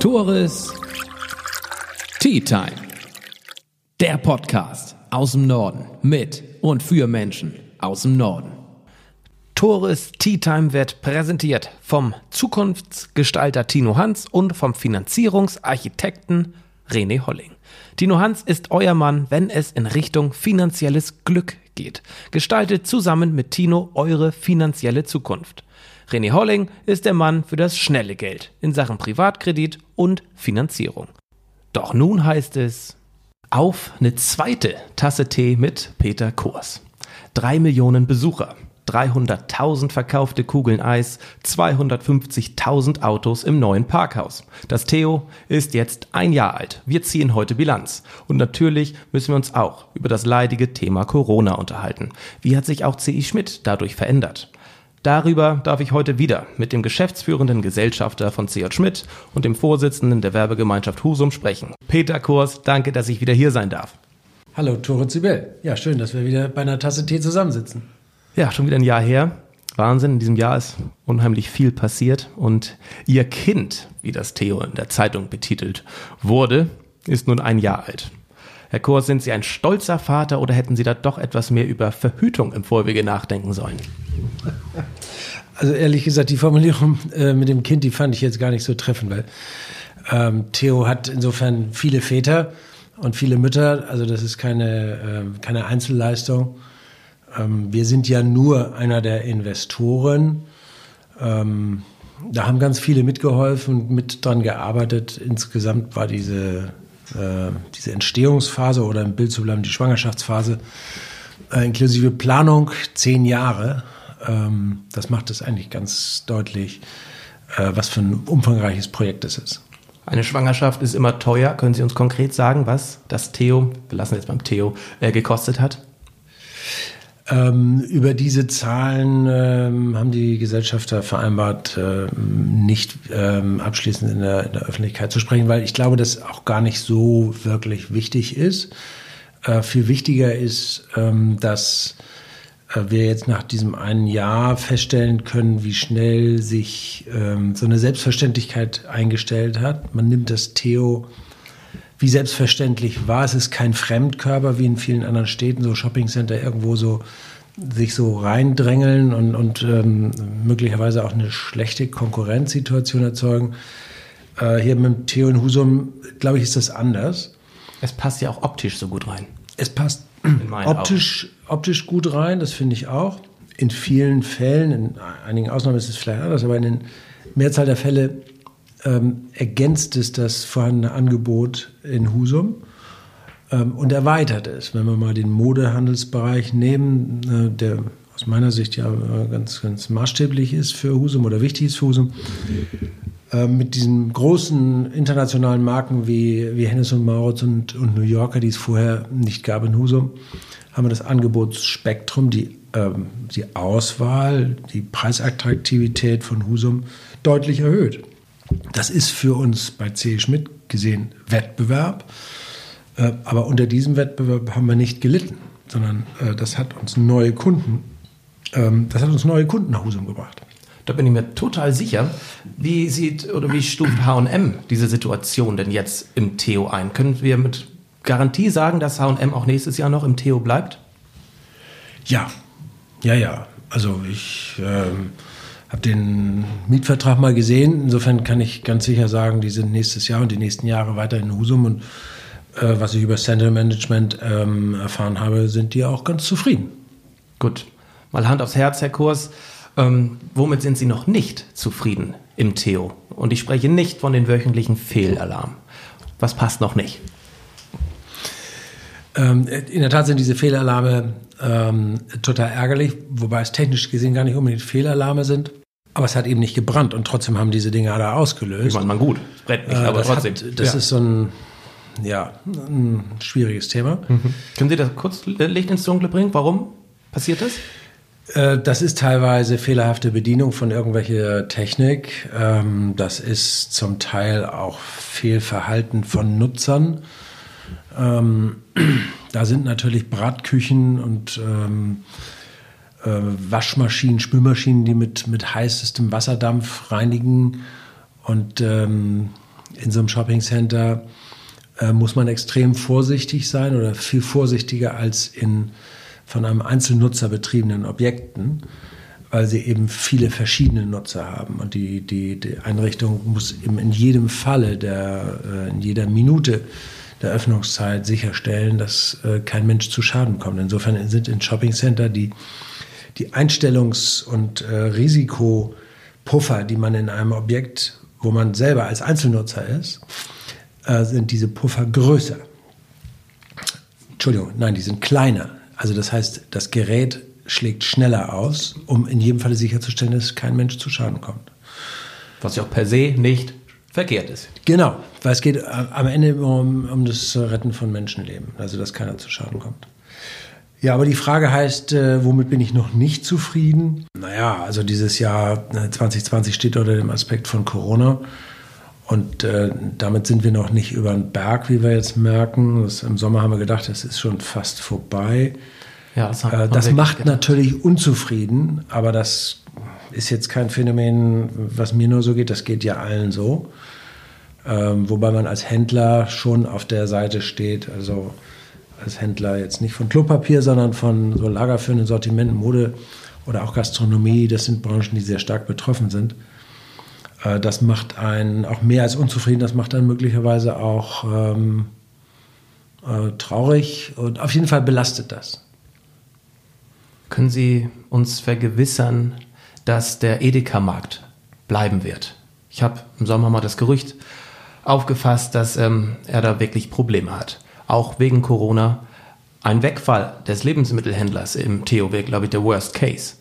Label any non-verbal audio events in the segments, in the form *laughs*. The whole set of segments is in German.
Tores Tea Time. Der Podcast aus dem Norden mit und für Menschen aus dem Norden. Tores Tea Time wird präsentiert vom Zukunftsgestalter Tino Hans und vom Finanzierungsarchitekten René Holling. Tino Hans ist euer Mann, wenn es in Richtung finanzielles Glück geht. Gestaltet zusammen mit Tino eure finanzielle Zukunft. René Holling ist der Mann für das schnelle Geld in Sachen Privatkredit und Finanzierung. Doch nun heißt es auf eine zweite Tasse Tee mit Peter Kurs. Drei Millionen Besucher, 300.000 verkaufte Kugeln Eis, 250.000 Autos im neuen Parkhaus. Das Theo ist jetzt ein Jahr alt. Wir ziehen heute Bilanz. Und natürlich müssen wir uns auch über das leidige Thema Corona unterhalten. Wie hat sich auch C.I. Schmidt dadurch verändert? Darüber darf ich heute wieder mit dem geschäftsführenden Gesellschafter von C.J. Schmidt und dem Vorsitzenden der Werbegemeinschaft Husum sprechen. Peter Kurs, danke, dass ich wieder hier sein darf. Hallo, Tore Zibel. Ja, schön, dass wir wieder bei einer Tasse Tee zusammensitzen. Ja, schon wieder ein Jahr her. Wahnsinn, in diesem Jahr ist unheimlich viel passiert und Ihr Kind, wie das Theo in der Zeitung betitelt wurde, ist nun ein Jahr alt. Herr Kurs, sind Sie ein stolzer Vater oder hätten Sie da doch etwas mehr über Verhütung im Vorwege nachdenken sollen? Also ehrlich gesagt, die Formulierung äh, mit dem Kind, die fand ich jetzt gar nicht so treffend, weil ähm, Theo hat insofern viele Väter und viele Mütter, also das ist keine, äh, keine Einzelleistung. Ähm, wir sind ja nur einer der Investoren. Ähm, da haben ganz viele mitgeholfen und mit dran gearbeitet. Insgesamt war diese, äh, diese Entstehungsphase oder im Bild zu bleiben, die Schwangerschaftsphase, äh, inklusive Planung, zehn Jahre. Ähm, das macht es eigentlich ganz deutlich, äh, was für ein umfangreiches Projekt es ist. Eine Schwangerschaft ist immer teuer. Können Sie uns konkret sagen, was das Theo, wir lassen jetzt beim Theo, äh, gekostet hat? Ähm, über diese Zahlen ähm, haben die Gesellschafter vereinbart, ähm, nicht ähm, abschließend in der, in der, Öffentlichkeit zu sprechen, weil ich glaube, das auch gar nicht so wirklich wichtig ist. Äh, viel wichtiger ist, ähm, dass äh, wir jetzt nach diesem einen Jahr feststellen können, wie schnell sich ähm, so eine Selbstverständlichkeit eingestellt hat. Man nimmt das Theo wie selbstverständlich war. Es ist kein Fremdkörper wie in vielen anderen Städten, so Shoppingcenter irgendwo so sich so reindrängeln und, und ähm, möglicherweise auch eine schlechte Konkurrenzsituation erzeugen. Äh, hier mit dem Theo in Husum, glaube ich, ist das anders. Es passt ja auch optisch so gut rein. Es passt optisch, optisch gut rein, das finde ich auch. In vielen Fällen, in einigen Ausnahmen ist es vielleicht anders, aber in den Mehrzahl der Fälle ähm, ergänzt es das vorhandene Angebot in Husum ähm, und erweitert es. Wenn wir mal den Modehandelsbereich nehmen, äh, der aus meiner Sicht ja äh, ganz, ganz maßstäblich ist für Husum oder wichtig ist für Husum, äh, mit diesen großen internationalen Marken wie, wie Hennes und Maurits und, und New Yorker, die es vorher nicht gab in Husum, haben wir das Angebotsspektrum, die, ähm, die Auswahl, die Preisattraktivität von Husum deutlich erhöht. Das ist für uns bei C. Schmidt gesehen Wettbewerb. Äh, aber unter diesem Wettbewerb haben wir nicht gelitten, sondern äh, das hat uns neue Kunden, ähm, das hat uns neue Kunden nach Husum gebracht. Da bin ich mir total sicher. Wie sieht oder wie stuft H&M diese Situation denn jetzt im Theo ein? Können wir mit Garantie sagen, dass H&M auch nächstes Jahr noch im Theo bleibt? Ja, ja, ja. Also ich ähm, habe den Mietvertrag mal gesehen. Insofern kann ich ganz sicher sagen, die sind nächstes Jahr und die nächsten Jahre weiter in Husum. Und äh, was ich über Center Management ähm, erfahren habe, sind die auch ganz zufrieden. Gut. Mal Hand aufs Herz, Herr Kurs. Ähm, womit sind Sie noch nicht zufrieden im Theo? Und ich spreche nicht von den wöchentlichen Fehlalarmen. Was passt noch nicht? Ähm, in der Tat sind diese Fehlalarme ähm, total ärgerlich, wobei es technisch gesehen gar nicht unbedingt Fehlalarme sind. Aber es hat eben nicht gebrannt und trotzdem haben diese Dinge da ausgelöst. Ich meine, man gut, es brennt nicht, äh, aber das trotzdem. Hat, das ja. ist so ein, ja, ein schwieriges Thema. Mhm. Können Sie das kurz Licht ins Dunkle bringen? Warum passiert das? Äh, das ist teilweise fehlerhafte Bedienung von irgendwelcher Technik. Ähm, das ist zum Teil auch Fehlverhalten von Nutzern. Ähm, *clears throat* da sind natürlich Bratküchen und ähm, äh, Waschmaschinen, Spülmaschinen, die mit, mit heißestem Wasserdampf reinigen. Und in so einem Shoppingcenter äh, muss man extrem vorsichtig sein oder viel vorsichtiger als in von einem Einzelnutzer betriebenen Objekten, weil sie eben viele verschiedene Nutzer haben. Und die, die, die Einrichtung muss eben in jedem Falle, der, äh, in jeder Minute der Öffnungszeit sicherstellen, dass äh, kein Mensch zu Schaden kommt. Insofern sind in Shoppingcenter die, die Einstellungs- und äh, Risikopuffer, die man in einem Objekt, wo man selber als Einzelnutzer ist, sind diese Puffer größer. Entschuldigung, nein, die sind kleiner. Also das heißt, das Gerät schlägt schneller aus, um in jedem Fall sicherzustellen, dass kein Mensch zu Schaden kommt. Was ja auch per se nicht verkehrt ist. Genau, weil es geht äh, am Ende um, um das Retten von Menschenleben, also dass keiner zu Schaden kommt. Ja, aber die Frage heißt, äh, womit bin ich noch nicht zufrieden? Naja, also dieses Jahr 2020 äh, steht unter dem Aspekt von Corona. Und äh, damit sind wir noch nicht über den Berg, wie wir jetzt merken. Das, Im Sommer haben wir gedacht, das ist schon fast vorbei. Ja, das, äh, das macht gedacht. natürlich unzufrieden, aber das ist jetzt kein Phänomen, was mir nur so geht, das geht ja allen so. Ähm, wobei man als Händler schon auf der Seite steht, also als Händler jetzt nicht von Klopapier, sondern von so lagerführenden Sortimenten, Mode oder auch Gastronomie. Das sind Branchen, die sehr stark betroffen sind. Äh, das macht einen auch mehr als unzufrieden, das macht einen möglicherweise auch ähm, äh, traurig und auf jeden Fall belastet das. Können Sie uns vergewissern, dass der Edeka-Markt bleiben wird? Ich habe im Sommer mal das Gerücht aufgefasst, dass ähm, er da wirklich Probleme hat. Auch wegen Corona. Ein Wegfall des Lebensmittelhändlers im Theo wäre, glaube ich, der Worst Case.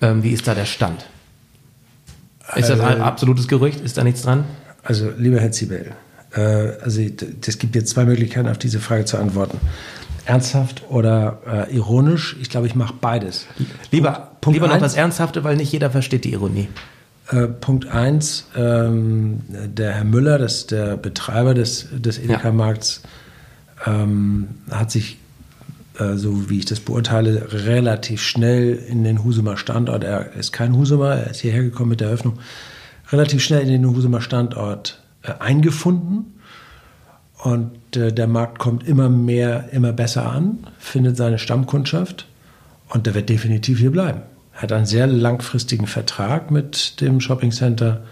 Ähm, wie ist da der Stand? Ist das ein äh, absolutes Gerücht? Ist da nichts dran? Also, lieber Herr Zibel, äh, also es gibt jetzt zwei Möglichkeiten, auf diese Frage zu antworten. Ernsthaft oder äh, ironisch? Ich glaube, ich mache beides. Lieber, Punkt lieber noch das Ernsthafte, weil nicht jeder versteht die Ironie. Äh, Punkt eins: ähm, der Herr Müller, das der Betreiber des, des Edeka-Markts, ja. ähm, hat sich äh, so wie ich das beurteile, relativ schnell in den Husumer Standort, er ist kein Husumer, er ist hierher gekommen mit der Eröffnung, relativ schnell in den Husumer Standort äh, eingefunden. Und äh, der Markt kommt immer mehr, immer besser an, findet seine Stammkundschaft und der wird definitiv hier bleiben. Er hat einen sehr langfristigen Vertrag mit dem Shopping Center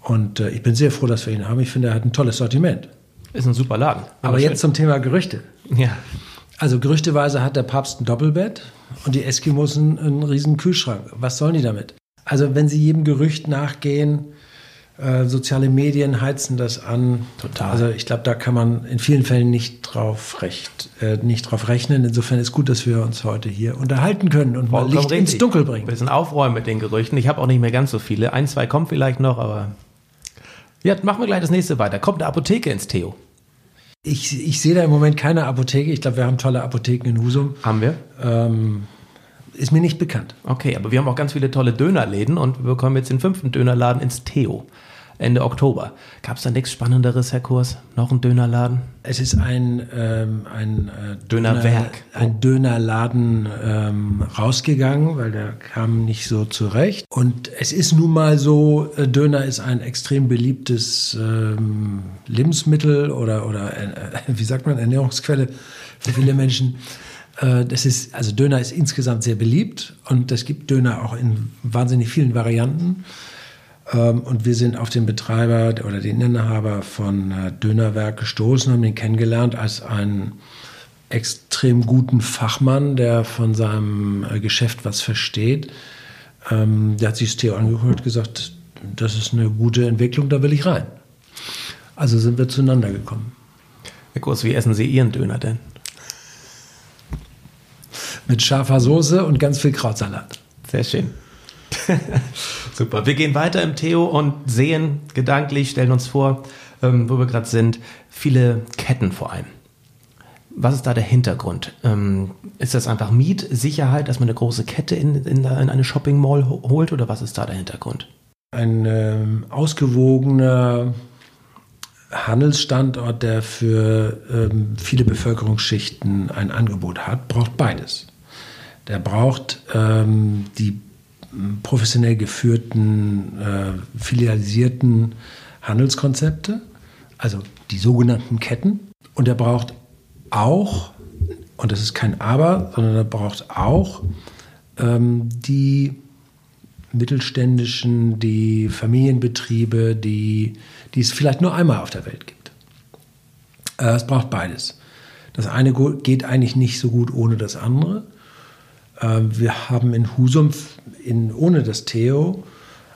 und äh, ich bin sehr froh, dass wir ihn haben. Ich finde, er hat ein tolles Sortiment. Ist ein super Laden. Aber, Aber jetzt zum Thema Gerüchte. Ja. Also gerüchteweise hat der Papst ein Doppelbett und die Eskimos einen, einen riesen Kühlschrank. Was sollen die damit? Also wenn sie jedem Gerücht nachgehen, äh, soziale Medien heizen das an. Total. Also ich glaube, da kann man in vielen Fällen nicht drauf, recht, äh, nicht drauf rechnen. Insofern ist gut, dass wir uns heute hier unterhalten können und mal Licht richtig. ins Dunkel bringen. Wir sind aufräumen mit den Gerüchten. Ich habe auch nicht mehr ganz so viele. Ein, zwei kommen vielleicht noch, aber ja, machen wir gleich das nächste weiter. Kommt eine Apotheke ins Theo. Ich, ich sehe da im Moment keine Apotheke. Ich glaube, wir haben tolle Apotheken in Husum. Haben wir? Ähm, ist mir nicht bekannt. Okay, aber wir haben auch ganz viele tolle Dönerläden und wir bekommen jetzt den fünften Dönerladen ins Theo. Ende Oktober. Gab es da nichts Spannenderes, Herr Kurs? Noch ein Dönerladen? Es ist ein, ähm, ein äh, Dönerwerk. Döner, ein Dönerladen ähm, rausgegangen, weil der kam nicht so zurecht. Und es ist nun mal so, äh, Döner ist ein extrem beliebtes ähm, Lebensmittel oder, oder äh, wie sagt man, Ernährungsquelle für viele Menschen. Äh, das ist, also Döner ist insgesamt sehr beliebt und es gibt Döner auch in wahnsinnig vielen Varianten. Ähm, und wir sind auf den Betreiber oder den Inhaber von äh, Dönerwerk gestoßen, haben ihn kennengelernt als einen extrem guten Fachmann, der von seinem äh, Geschäft was versteht. Ähm, der hat sich das Theo angehört und gesagt, das ist eine gute Entwicklung, da will ich rein. Also sind wir zueinander gekommen. Herr Kurs, wie essen Sie Ihren Döner denn? Mit scharfer Soße und ganz viel Krautsalat. Sehr schön. *laughs* Super. Wir gehen weiter im Theo und sehen gedanklich, stellen uns vor, ähm, wo wir gerade sind, viele Ketten vor allem. Was ist da der Hintergrund? Ähm, ist das einfach Mietsicherheit, dass man eine große Kette in, in, in eine Shopping Mall holt oder was ist da der Hintergrund? Ein ähm, ausgewogener Handelsstandort, der für ähm, viele Bevölkerungsschichten ein Angebot hat, braucht beides. Der braucht ähm, die professionell geführten, äh, filialisierten Handelskonzepte. also die sogenannten Ketten. Und er braucht auch, und das ist kein Aber, sondern er braucht auch ähm, die mittelständischen, die Familienbetriebe, die, die es vielleicht nur einmal auf der Welt gibt. Äh, es braucht beides. Das eine geht eigentlich nicht so gut ohne das andere. Äh, wir haben in Husum, in, ohne das Theo,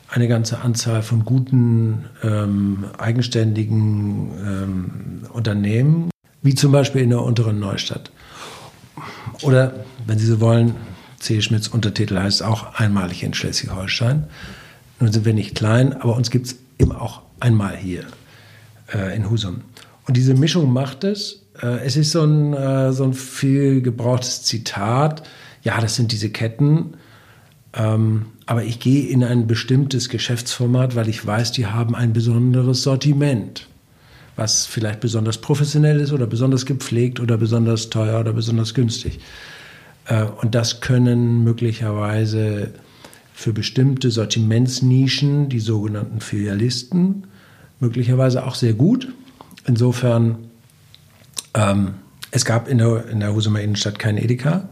eine ganze Anzahl von guten, ähm, eigenständigen ähm, Unternehmen, wie zum Beispiel in der unteren Neustadt. Oder, wenn Sie so wollen, C. Schmidts Untertitel heißt auch einmalig in Schleswig-Holstein. Nun sind wir nicht klein, aber uns gibt es eben auch einmal hier äh, in Husum. Und diese Mischung macht es. Äh, es ist so ein, äh, so ein viel gebrauchtes Zitat. Ja, das sind diese Ketten. Ähm, aber ich gehe in ein bestimmtes Geschäftsformat, weil ich weiß, die haben ein besonderes Sortiment, was vielleicht besonders professionell ist oder besonders gepflegt oder besonders teuer oder besonders günstig. Äh, und das können möglicherweise für bestimmte Sortimentsnischen, die sogenannten Filialisten, möglicherweise auch sehr gut. Insofern, ähm, es gab in der, in der Husumer Innenstadt keinen Edeka.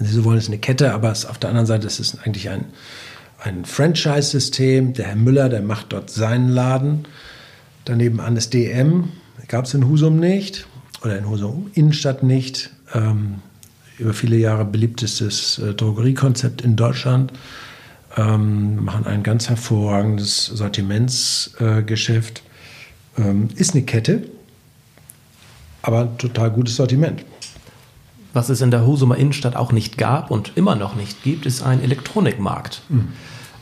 Wenn Sie so wollen, ist eine Kette, aber es, auf der anderen Seite ist es eigentlich ein, ein Franchise-System. Der Herr Müller, der macht dort seinen Laden. Daneben an das DM, gab es in Husum nicht oder in Husum Innenstadt nicht. Ähm, über viele Jahre beliebtestes äh, Drogeriekonzept in Deutschland. Ähm, machen ein ganz hervorragendes Sortimentsgeschäft. Äh, ähm, ist eine Kette, aber ein total gutes Sortiment. Was es in der Husumer Innenstadt auch nicht gab und immer noch nicht gibt, ist ein Elektronikmarkt. Mhm.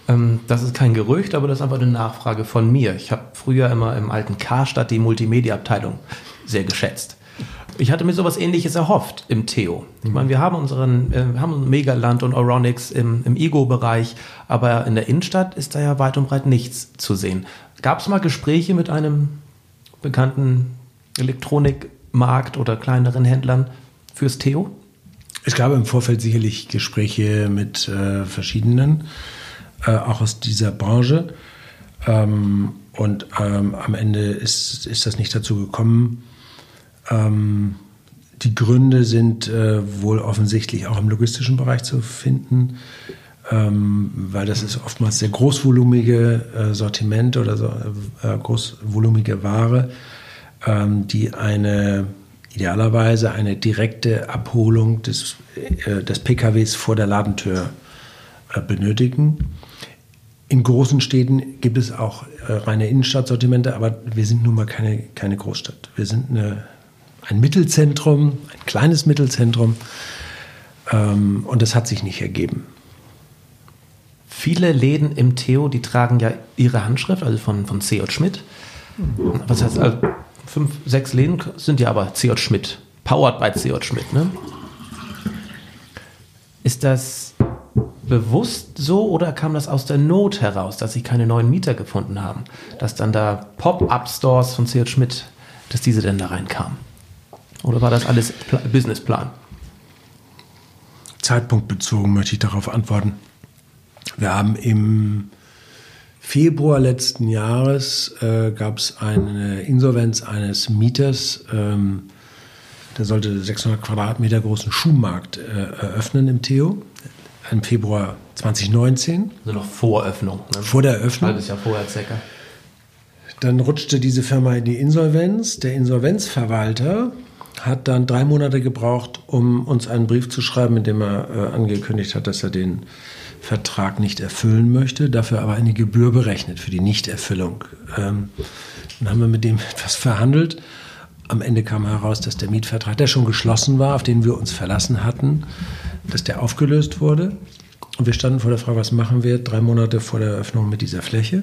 Ähm, das ist kein Gerücht, aber das ist einfach eine Nachfrage von mir. Ich habe früher immer im alten Karstadt die Multimedia-Abteilung sehr geschätzt. Ich hatte mir sowas ähnliches erhofft im Theo. Ich meine, wir haben unseren, äh, haben Megaland und Oronix im, im Ego-Bereich, aber in der Innenstadt ist da ja weit und breit nichts zu sehen. Gab es mal Gespräche mit einem bekannten Elektronikmarkt oder kleineren Händlern fürs Theo? Es gab im Vorfeld sicherlich Gespräche mit äh, verschiedenen, äh, auch aus dieser Branche. Ähm, und ähm, am Ende ist, ist das nicht dazu gekommen. Ähm, die Gründe sind äh, wohl offensichtlich auch im logistischen Bereich zu finden, ähm, weil das ist oftmals sehr großvolumige äh, Sortiment oder so, äh, großvolumige Ware, ähm, die eine idealerweise eine direkte Abholung des, äh, des PKWs vor der Ladentür äh, benötigen. In großen Städten gibt es auch äh, reine Innenstadtsortimente, aber wir sind nun mal keine, keine Großstadt. Wir sind eine ein Mittelzentrum, ein kleines Mittelzentrum. Ähm, und das hat sich nicht ergeben. Viele Läden im Theo, die tragen ja ihre Handschrift, also von, von C.J. Schmidt. Was heißt, also fünf, sechs Läden sind ja aber C.J. Schmidt. Powered by C.J. Schmidt, ne? Ist das bewusst so oder kam das aus der Not heraus, dass sie keine neuen Mieter gefunden haben? Dass dann da Pop-Up-Stores von C.J. Schmidt, dass diese denn da reinkamen? Oder war das alles Pla Businessplan? Zeitpunktbezogen möchte ich darauf antworten. Wir haben im Februar letzten Jahres äh, gab es eine Insolvenz eines Mieters. Ähm, der sollte 600 Quadratmeter großen Schuhmarkt äh, eröffnen im Theo. Im Februar 2019. Also noch vor Öffnung. Ne? Vor der Öffnung. Halbes Jahr vorher circa. Dann rutschte diese Firma in die Insolvenz. Der Insolvenzverwalter hat dann drei Monate gebraucht, um uns einen Brief zu schreiben, in dem er äh, angekündigt hat, dass er den Vertrag nicht erfüllen möchte, dafür aber eine Gebühr berechnet für die Nichterfüllung. Ähm, dann haben wir mit dem *laughs* etwas verhandelt. Am Ende kam heraus, dass der Mietvertrag, der schon geschlossen war, auf den wir uns verlassen hatten, dass der aufgelöst wurde. Und wir standen vor der Frage, was machen wir drei Monate vor der Eröffnung mit dieser Fläche?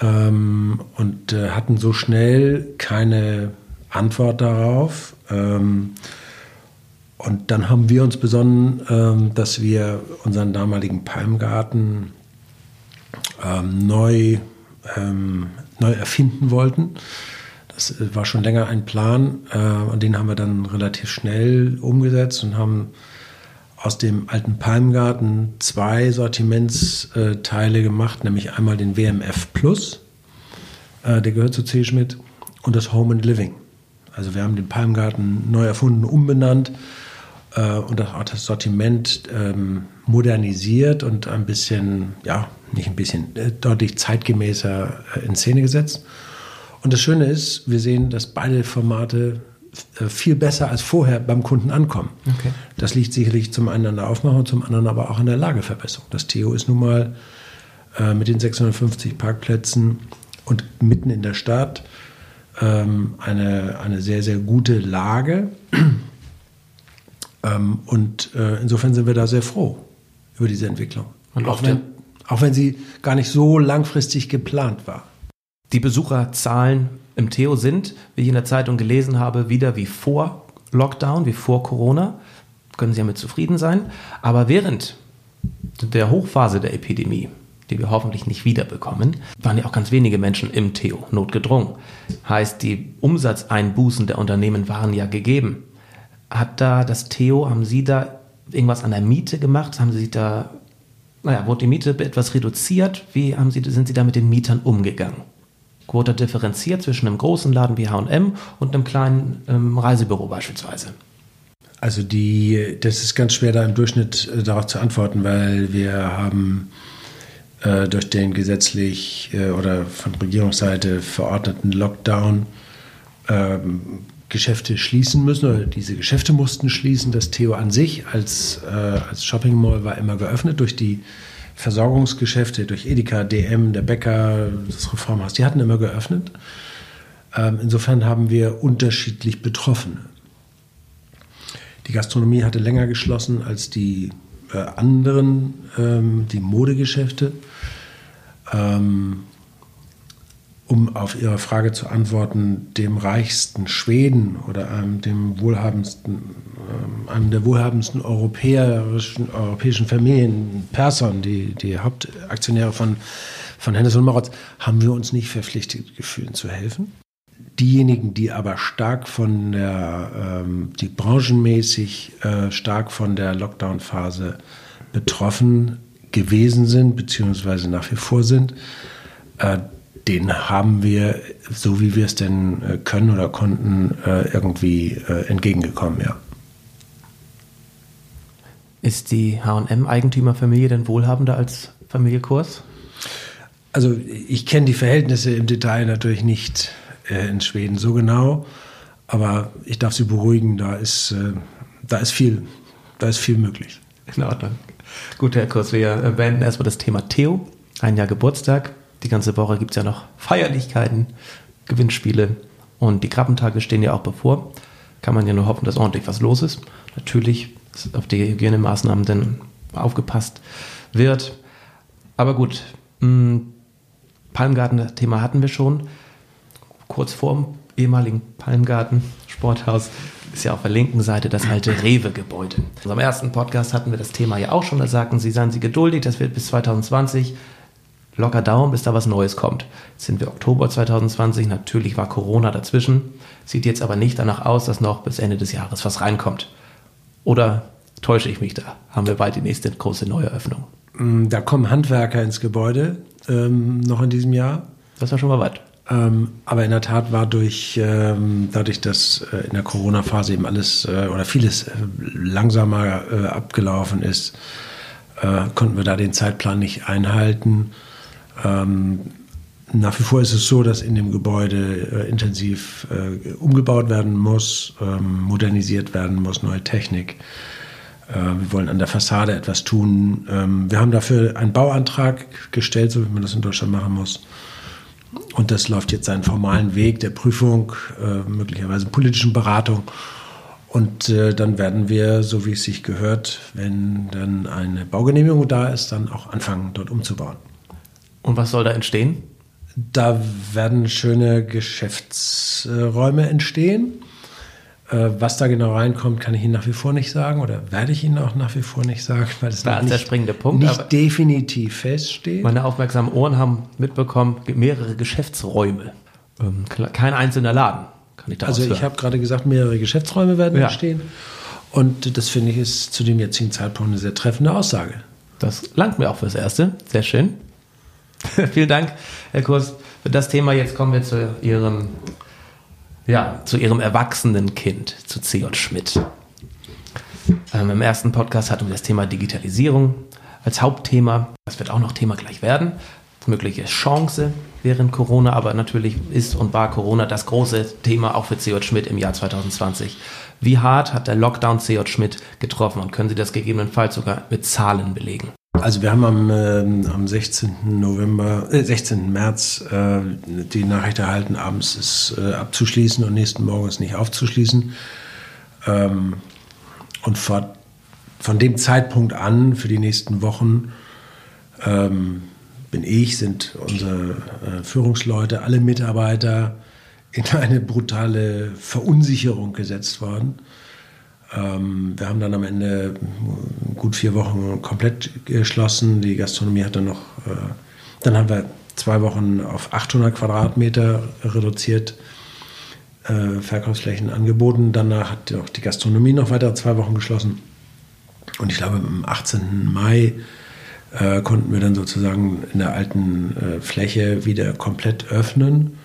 Ähm, und äh, hatten so schnell keine Antwort darauf. Ähm, und dann haben wir uns besonnen, ähm, dass wir unseren damaligen Palmgarten ähm, neu, ähm, neu erfinden wollten. Das äh, war schon länger ein Plan äh, und den haben wir dann relativ schnell umgesetzt und haben aus dem alten Palmgarten zwei Sortimentsteile gemacht, nämlich einmal den WMF Plus Äh, der gehört zu C. Schmidt. Und das Home and Living. Also wir haben den Palmgarten neu erfunden, umbenannt äh, und auch das Sortiment ähm, modernisiert und ein bisschen, ja, nicht ein bisschen, äh, deutlich zeitgemäßer äh, in Szene gesetzt. Und das Schöne ist, wir sehen, dass beide Formate äh, viel besser als vorher beim Kunden ankommen. Okay. Das liegt sicherlich zum einen an der Aufmachung, zum anderen aber auch an der Lageverbesserung. Das Theo ist nun mal äh, mit den 650 Parkplätzen und mitten in der Stadt ähm, eine, eine sehr, sehr gute Lage. *clears throat* ähm, und äh, insofern sind wir da sehr froh über diese Entwicklung. Und auch wenn, auch wenn sie gar nicht so langfristig geplant war. Die Besucherzahlen im Theo sind, wie ich in der Zeitung gelesen habe, wieder wie vor Lockdown, wie vor Corona. Können Sie damit zufrieden sein. Aber während der Hochphase der Epidemie, die wir hoffentlich nicht wiederbekommen, waren ja auch ganz wenige Menschen im Theo notgedrungen. Heißt, die Umsatzeinbußen der Unternehmen waren ja gegeben. Hat da das Theo, haben Sie da irgendwas an der Miete gemacht? Haben Sie da, naja, wurde die Miete etwas reduziert? Wie haben Sie, sind Sie da mit den Mietern umgegangen? Wurde differenziert zwischen einem großen Laden wie H&M und einem kleinen ähm, Reisebüro beispielsweise? Also die, das ist ganz schwer da im Durchschnitt äh, darauf zu antworten, weil wir haben äh, durch den gesetzlich äh, oder von Regierungsseite verordneten Lockdown ähm, Geschäfte schließen müssen oder diese Geschäfte mussten schließen. Das Theo an sich als, äh, als Shopping Mall war immer geöffnet durch die Versorgungsgeschäfte, durch Edeka, DM, der Bäcker, das Reformhaus, die hatten immer geöffnet. Ähm, insofern haben wir unterschiedlich Betroffene. Die Gastronomie hatte länger geschlossen als die äh, anderen, ähm, die Modegeschäfte. Ähm, um auf Ihre Frage zu antworten, dem reichsten Schweden oder einem, dem wohlhabendsten, ähm, einem der wohlhabendsten europäischen, europäischen Familien, Persson, die, die Hauptaktionäre von, von Hennes und Moritz, haben wir uns nicht verpflichtet gefühlt zu helfen. Diejenigen, die aber stark von der, ähm, die branchenmäßig äh, stark von der Lockdown-Phase betroffen gewesen sind, beziehungsweise nach wie vor sind, äh, den haben wir, so wie wir es denn äh, können oder konnten, äh, irgendwie äh, entgegengekommen, ja. Ist die HM-Eigentümerfamilie denn wohlhabender als Familie Kurs? Also ich kenne die Verhältnisse im Detail natürlich nicht äh, in Schweden so genau, aber ich darf Sie beruhigen, da ist, äh, da ist viel, da ist viel möglich. In Ordnung. Gut, Herr Kurs, wir beenden erstmal das Thema Theo. Ein Jahr Geburtstag. Die ganze Woche gibt es ja noch Feierlichkeiten, Gewinnspiele und die Krabbentage stehen ja auch bevor. Kann man ja nur hoffen, dass ordentlich was los ist. Natürlich dass auf die Hygienemaßnahmen dann aufgepasst wird. Aber gut, hm, Palmgarten-Thema hatten wir schon. Kurz vor dem ehemaligen Palmgarten Sporthaus ist ja auf der linken Seite das alte Rewe-Gebäude. In unserem ersten Podcast hatten wir das Thema ja auch schon. Da sagten sie, seien Sie geduldig, das wird bis 2020 locker dauern, bis da was Neues kommt. Jetzt sind wir Oktober 2020, natürlich war Corona dazwischen, sieht jetzt aber nicht danach aus, dass noch bis Ende des Jahres was reinkommt. Oder täusche ich mich da? Haben wir bald die nächste große Neueröffnung? Da kommen Handwerker ins Gebäude ähm, noch in diesem Jahr. Das war schon mal weit. Ähm, aber in der Tat war durch, ähm, dadurch, dass äh, in der Corona-Phase eben alles äh, oder vieles äh, langsamer äh, abgelaufen ist, äh, konnten wir da den Zeitplan nicht einhalten. Ähm, nach wie vor ist es so, dass in dem Gebäude äh, intensiv umgebaut werden muss, ähm, modernisiert werden muss, neue Technik. Wir wollen an der Fassade etwas tun. Ähm, wir haben dafür einen Bauantrag gestellt, so wie man das in Deutschland machen muss. Und das läuft jetzt seinen formalen Weg der Prüfung, äh, möglicherweise politischen Beratung. Und äh, dann werden wir, so wie es sich gehört, wenn dann eine Baugenehmigung da ist, dann auch anfangen, dort umzubauen. Und was soll da entstehen? Da werden schöne Geschäftsräume entstehen. Äh, was da genau reinkommt, kann ich Ihnen nach wie vor nicht sagen oder werde ich Ihnen auch nach wie vor nicht sagen, weil es da nicht, der springende Punkt, nicht definitiv feststeht. Meine aufmerksamen Ohren haben mitbekommen, mehrere Geschäftsräume. Ähm, kein einzelner Laden, kann ich Also ich habe gerade gesagt, mehrere Geschäftsräume werden ja. entstehen. Und das finde ich ist zu dem jetzigen Zeitpunkt eine sehr treffende Aussage. Das langt mir auch fürs Erste. Sehr schön. *laughs* Vielen Dank, Herr Kurs, für das Thema. Jetzt kommen wir zu Ihrem, ja, zu Ihrem erwachsenen Kind, zu C.J. Schmidt. Ähm, Im ersten Podcast hatten wir das Thema Digitalisierung als Hauptthema. Das wird auch noch Thema gleich werden. Mögliche Chance während Corona, aber natürlich ist und war Corona das große Thema auch für C.J. Schmidt im Jahr 2020. Wie hart hat der Lockdown C.J. Schmidt getroffen und können Sie das gegebenenfalls sogar mit Zahlen belegen? Also wir haben am, äh, am 16. November, äh, 16. März äh, die Nachricht erhalten, abends ist äh, abzuschließen und nächsten Morgen ist nicht aufzuschließen. Ähm, und vor, von dem Zeitpunkt an, für die nächsten Wochen, ähm, bin ich, sind unsere äh, Führungsleute, alle Mitarbeiter in eine brutale Verunsicherung gesetzt worden. Ähm, wir haben dann am Ende gut vier Wochen komplett geschlossen. Die Gastronomie hat dann noch, äh, dann haben wir zwei Wochen auf 800 Quadratmeter reduziert. Äh, Verkaufsflächen angeboten. Danach hat auch die Gastronomie noch weitere zwei Wochen geschlossen. Und ich glaube, am 18. Mai äh, konnten wir dann sozusagen in der alten äh, Fläche wieder komplett öffnen.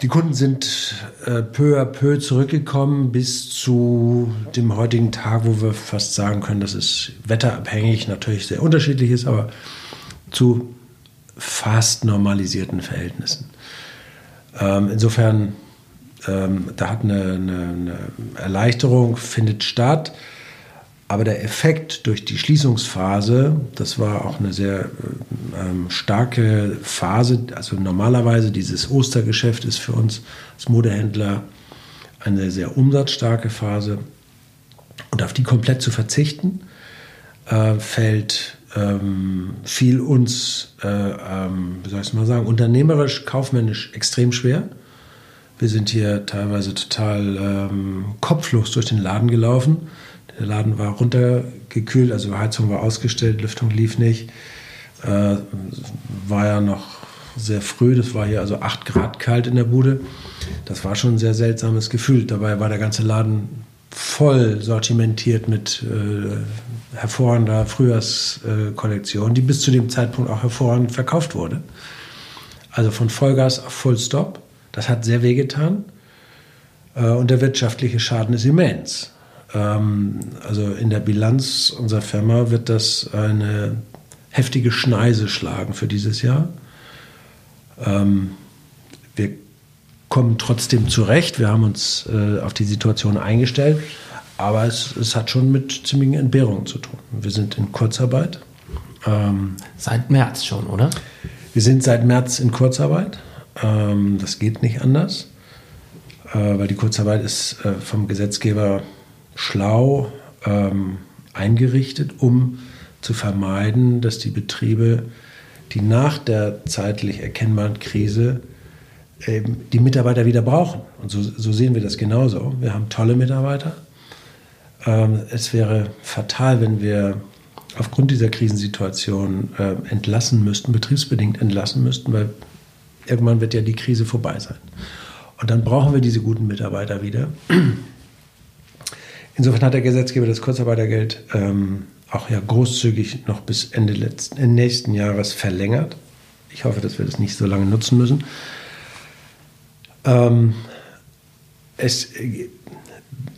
Die Kunden sind äh, peu à peu zurückgekommen bis zu dem heutigen Tag, wo wir fast sagen können, dass es wetterabhängig natürlich sehr unterschiedlich ist, aber zu fast normalisierten Verhältnissen. Ähm, insofern, ähm, da hat eine, eine, eine Erleichterung findet statt. Aber der Effekt durch die Schließungsphase, das war auch eine sehr ähm, starke Phase. Also normalerweise dieses Ostergeschäft ist für uns als Modehändler eine sehr umsatzstarke Phase. Und auf die komplett zu verzichten, äh, fällt ähm, viel uns, äh, ähm, wie soll ich es mal sagen, unternehmerisch, kaufmännisch extrem schwer. Wir sind hier teilweise total ähm, kopflos durch den Laden gelaufen der Laden war runtergekühlt, also Heizung war ausgestellt, Lüftung lief nicht. Äh, war ja noch sehr früh, das war hier also 8 Grad kalt in der Bude. Das war schon ein sehr seltsames Gefühl. Dabei war der ganze Laden voll sortimentiert mit äh, hervorragender Frühjahrskollektion, die bis zu dem Zeitpunkt auch hervorragend verkauft wurde. Also von Vollgas auf Fullstop. Das hat sehr wehgetan. Äh, und der wirtschaftliche Schaden ist immens. Ähm, also in der Bilanz unserer Firma wird das eine heftige Schneise schlagen für dieses Jahr. Ähm, wir kommen trotzdem zurecht. Wir haben uns äh, auf die Situation eingestellt. Aber es, es, hat schon mit ziemlichen Entbehrungen zu tun. Wir sind in Kurzarbeit. Ähm, seit März schon, oder? Wir sind seit März in Kurzarbeit. Das geht nicht anders, äh, weil die Kurzarbeit ist äh, vom Gesetzgeber schlau ähm, eingerichtet, um zu vermeiden, dass die Betriebe, die nach der zeitlich erkennbaren Krise eben die Mitarbeiter wieder brauchen. Und so, so sehen wir das genauso. Wir haben tolle Mitarbeiter. Ähm, es wäre fatal, wenn wir aufgrund dieser Krisensituation äh, entlassen müssten, betriebsbedingt entlassen müssten, weil irgendwann wird ja die Krise vorbei sein. Und dann brauchen wir diese guten Mitarbeiter wieder. Insofern hat der Gesetzgeber das Kurzarbeitergeld ähm, auch ja großzügig noch bis Ende letzten, Ende nächsten Jahres verlängert. Ich hoffe, dass wir das nicht so lange nutzen müssen. Ähm, es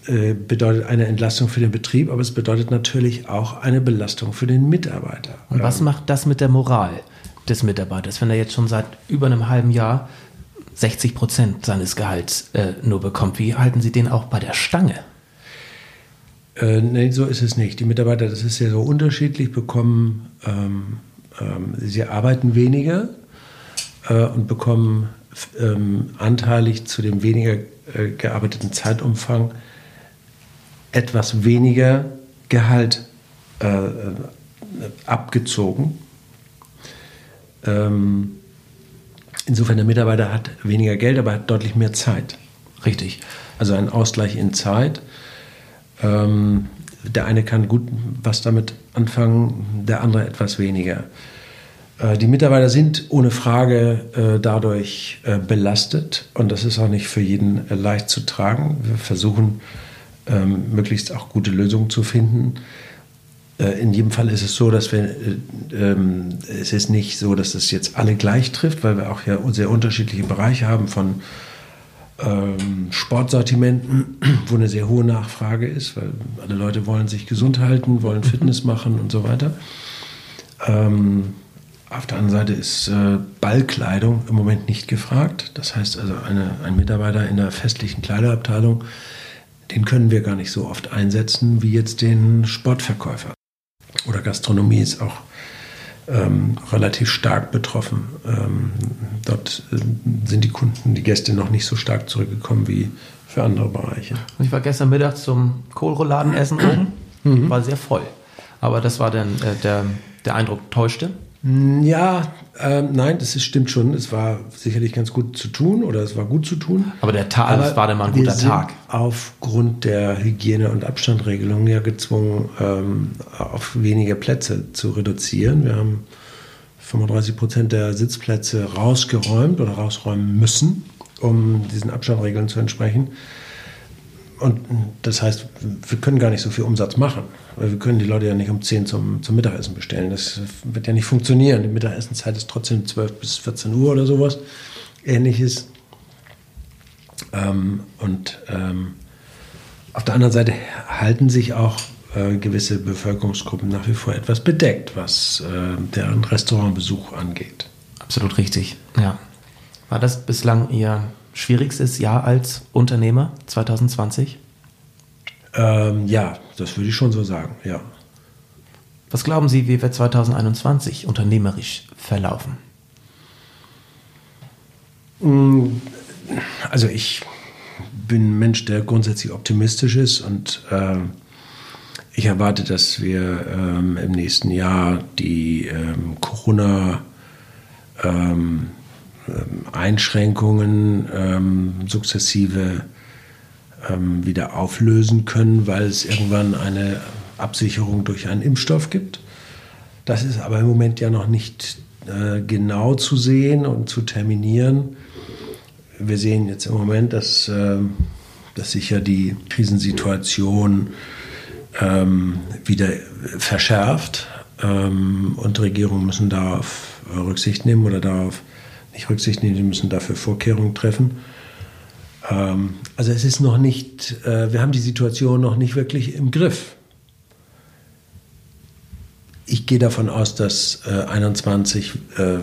äh, bedeutet eine Entlastung für den Betrieb, aber es bedeutet natürlich auch eine Belastung für den Mitarbeiter. Und was ähm, macht das mit der Moral des Mitarbeiters, wenn er jetzt schon seit über einem halben Jahr 60 Prozent seines Gehalts äh, nur bekommt? Wie halten Sie den auch bei der Stange? Äh, nee, so ist es nicht. Die Mitarbeiter, das ist ja so unterschiedlich, bekommen, ähm, ähm, sie arbeiten weniger äh, und bekommen ähm, anteilig zu dem weniger äh, gearbeiteten Zeitumfang etwas weniger Gehalt äh, äh abgezogen. Ähm, insofern der Mitarbeiter hat weniger Geld, aber hat deutlich mehr Zeit. Richtig. Also ein Ausgleich in Zeit. Ähm, der eine kann gut was damit anfangen, der andere etwas weniger. Äh, die Mitarbeiter sind ohne Frage äh, dadurch äh, belastet und das ist auch nicht für jeden äh, leicht zu tragen. Wir versuchen ähm, möglichst auch gute Lösungen zu finden. Äh, in jedem Fall ist es so, dass wir, äh, ähm, es ist nicht so, dass es jetzt alle gleich trifft, weil wir auch ja sehr unterschiedliche Bereiche haben von ähm, Sportsortimenten, *clears throat* wo eine sehr hohe Nachfrage ist, weil alle Leute wollen sich gesund halten, wollen mhm. Fitness machen und so weiter. Ähm, auf der anderen Seite ist äh, Ballkleidung im Moment nicht gefragt. Das heißt also, eine, ein Mitarbeiter in der festlichen Kleiderabteilung, den können wir gar nicht so oft einsetzen wie jetzt den Sportverkäufer. Oder Gastronomie ist auch ähm, relativ stark betroffen. Ähm, dort äh, sind die Kunden, die Gäste noch nicht so stark zurückgekommen wie für andere Bereiche. Ich war gestern Mittag zum Kohlrouladenessen oben, mhm. war sehr voll. Aber das war dann äh, der, der Eindruck täuschte. Ja, ähm, nein, das ist, stimmt schon. Es war sicherlich ganz gut zu tun oder es war gut zu tun. Aber der Tag, es war dann mal ein guter Tag. Aufgrund der Hygiene- und Abstandregelungen ja gezwungen, ähm, auf weniger Plätze zu reduzieren. Wir haben 35 Prozent der Sitzplätze rausgeräumt oder rausräumen müssen, um diesen Abstandregeln zu entsprechen. Und das heißt, wir können gar nicht so viel Umsatz machen. Weil wir können die Leute ja nicht um 10 zum, zum Mittagessen bestellen. Das wird ja nicht funktionieren. Die Mittagessenzeit ist trotzdem 12 bis 14 Uhr oder sowas. Ähnliches. Ähm, und ähm, auf der anderen Seite halten sich auch äh, gewisse Bevölkerungsgruppen nach wie vor etwas bedeckt, was äh, deren Restaurantbesuch angeht. Absolut richtig, ja. War das bislang Ihr schwierigstes Jahr als Unternehmer 2020? Ähm, ja, das würde ich schon so sagen, ja. Was glauben Sie, wie wird 2021 unternehmerisch verlaufen? Mm, also ich bin ein Mensch, der grundsätzlich optimistisch ist und äh, ich erwarte, dass wir ähm, im nächsten Jahr die ähm, Corona ähm, ähm Einschränkungen ähm, sukzessive ähm, wieder auflösen können, weil es irgendwann eine Absicherung durch einen Impfstoff gibt. Das ist aber im Moment ja noch nicht äh, genau zu sehen und zu terminieren. Wir sehen jetzt im Moment, dass, äh, dass sich ja die Krisensituation ähm, wieder verschärft ähm, und Regierungen müssen darauf Rücksicht nehmen oder darauf nicht Rücksicht nehmen, sie müssen dafür Vorkehrungen treffen. Ähm, also es ist noch nicht, äh, wir haben die Situation noch nicht wirklich im Griff. Ich gehe davon aus, dass äh, 21 äh,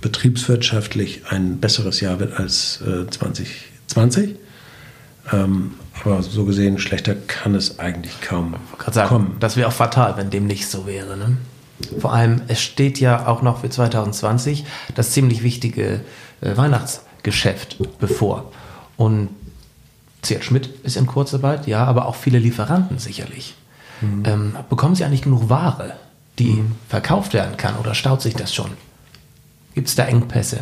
betriebswirtschaftlich ein besseres Jahr wird als äh, 2020. Ähm, aber so gesehen, schlechter kann es eigentlich kaum sagen, kommen. Das wäre auch fatal, wenn dem nicht so wäre. Ne? Vor allem, es steht ja auch noch für 2020 das ziemlich wichtige äh, Weihnachtsgeschäft bevor. Und CR Schmidt ist in Kurzarbeit, ja, aber auch viele Lieferanten sicherlich. Mhm. Ähm, bekommen Sie eigentlich genug Ware, die mhm. verkauft werden kann oder staut sich das schon? Gibt es da Engpässe?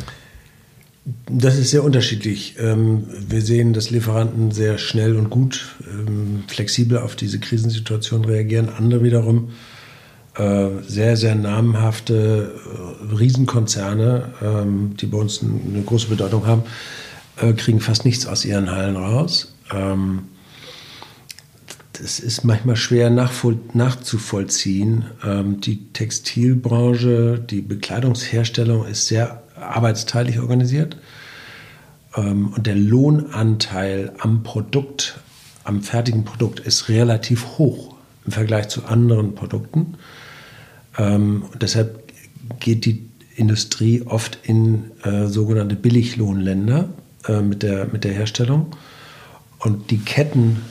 Das ist sehr unterschiedlich. Ähm, wir sehen, dass Lieferanten sehr schnell und gut ähm, flexibel auf diese Krisensituation reagieren. Andere wiederum sehr, sehr namhafte äh, Riesenkonzerne, ähm, die bei uns eine große Bedeutung haben, äh, kriegen fast nichts aus ihren Hallen raus. Ähm, das ist manchmal schwer nachzuvollziehen. Ähm, die Textilbranche, die Bekleidungsherstellung ist sehr arbeitsteilig organisiert. Und der Lohnanteil am Produkt, am fertigen Produkt ist relativ hoch im Vergleich zu anderen Produkten. Ähm, deshalb geht die Industrie oft in äh, sogenannte Billiglohnländer, äh, mit, der, mit der Herstellung. Und die Ketten,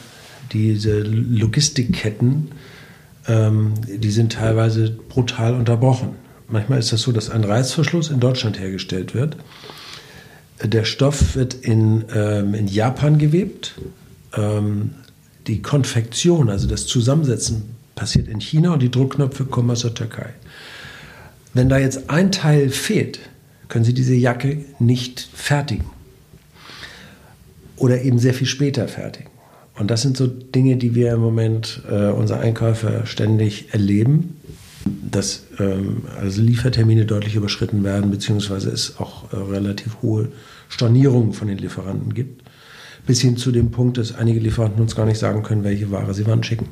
diese Logistikketten, ähm, die sind teilweise brutal unterbrochen. Manchmal ist das so, dass ein Reißverschluss in Deutschland hergestellt wird. Der Stoff wird in, ähm, in Japan gewebt. Ähm, die Konfektion, also das Zusammensetzen, passiert in China und die Druckknöpfe kommen aus der Türkei. Wenn da jetzt ein Teil fehlt, können Sie diese Jacke nicht fertigen oder eben sehr viel später fertigen. Und das sind so Dinge, die wir im Moment äh, unsere Einkäufer ständig erleben, dass ähm, also Liefertermine deutlich überschritten werden, beziehungsweise es auch äh, relativ hohe Stornierungen von den Lieferanten gibt. Bis hin zu dem Punkt, dass einige Lieferanten uns gar nicht sagen können, welche Ware sie wann schicken.